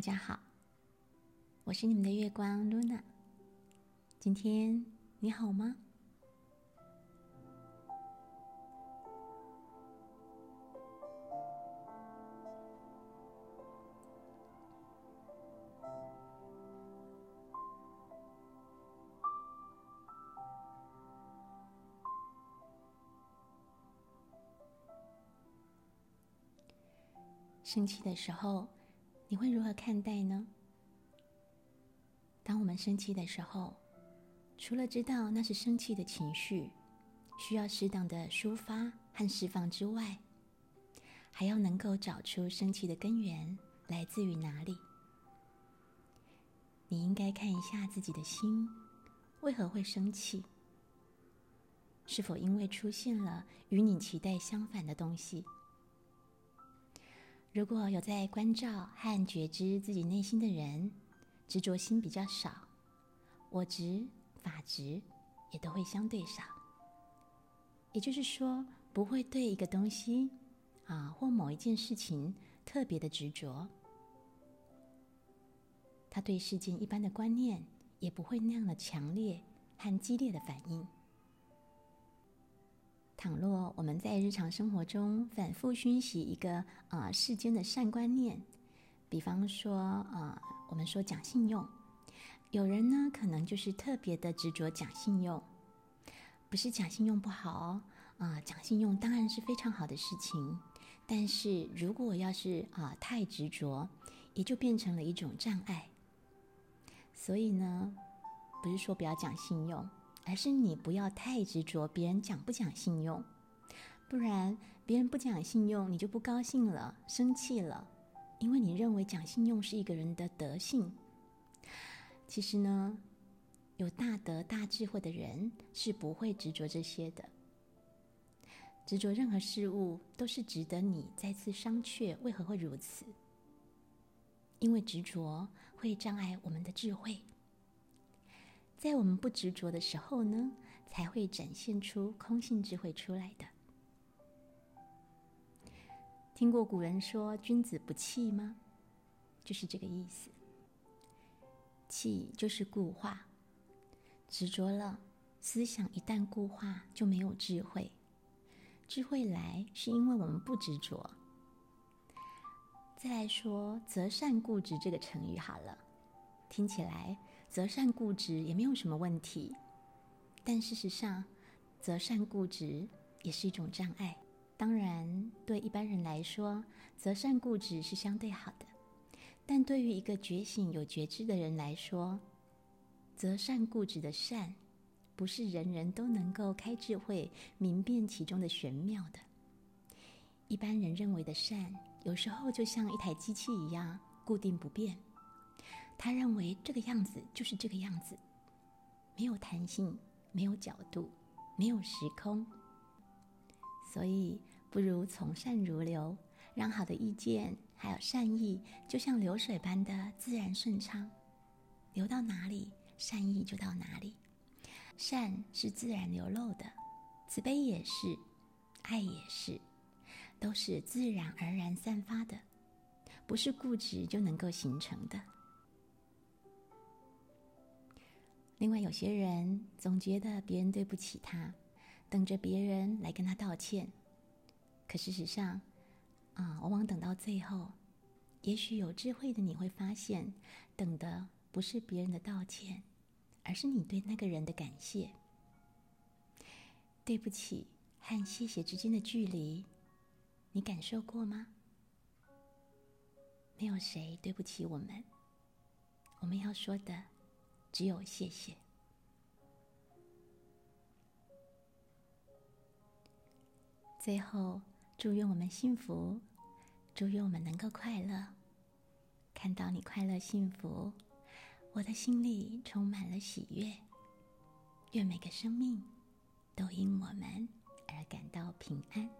大家好，我是你们的月光 Luna。今天你好吗？生气的时候。你会如何看待呢？当我们生气的时候，除了知道那是生气的情绪，需要适当的抒发和释放之外，还要能够找出生气的根源来自于哪里。你应该看一下自己的心，为何会生气？是否因为出现了与你期待相反的东西？如果有在关照和觉知自己内心的人，执着心比较少，我执、法执也都会相对少。也就是说，不会对一个东西啊或某一件事情特别的执着。他对事件一般的观念也不会那样的强烈和激烈的反应。倘若我们在日常生活中反复熏习一个啊世间的善观念，比方说啊，我们说讲信用，有人呢可能就是特别的执着讲信用，不是讲信用不好哦啊，讲信用当然是非常好的事情，但是如果要是啊太执着，也就变成了一种障碍。所以呢，不是说不要讲信用。而是你不要太执着别人讲不讲信用，不然别人不讲信用，你就不高兴了、生气了，因为你认为讲信用是一个人的德性。其实呢，有大德、大智慧的人是不会执着这些的。执着任何事物都是值得你再次商榷，为何会如此？因为执着会障碍我们的智慧。在我们不执着的时候呢，才会展现出空性智慧出来的。听过古人说“君子不器”吗？就是这个意思。气就是固化，执着了，思想一旦固化，就没有智慧。智慧来是因为我们不执着。再来说“择善固执”这个成语好了，听起来。择善固执也没有什么问题，但事实上，择善固执也是一种障碍。当然，对一般人来说，择善固执是相对好的；但对于一个觉醒有觉知的人来说，择善固执的善，不是人人都能够开智慧明辨其中的玄妙的。一般人认为的善，有时候就像一台机器一样固定不变。他认为这个样子就是这个样子，没有弹性，没有角度，没有时空，所以不如从善如流，让好的意见还有善意，就像流水般的自然顺畅，流到哪里，善意就到哪里。善是自然流露的，慈悲也是，爱也是，都是自然而然散发的，不是固执就能够形成的。另外，有些人总觉得别人对不起他，等着别人来跟他道歉。可事实上，啊，往往等到最后，也许有智慧的你会发现，等的不是别人的道歉，而是你对那个人的感谢。对不起和谢谢之间的距离，你感受过吗？没有谁对不起我们，我们要说的。只有谢谢。最后，祝愿我们幸福，祝愿我们能够快乐。看到你快乐幸福，我的心里充满了喜悦。愿每个生命都因我们而感到平安。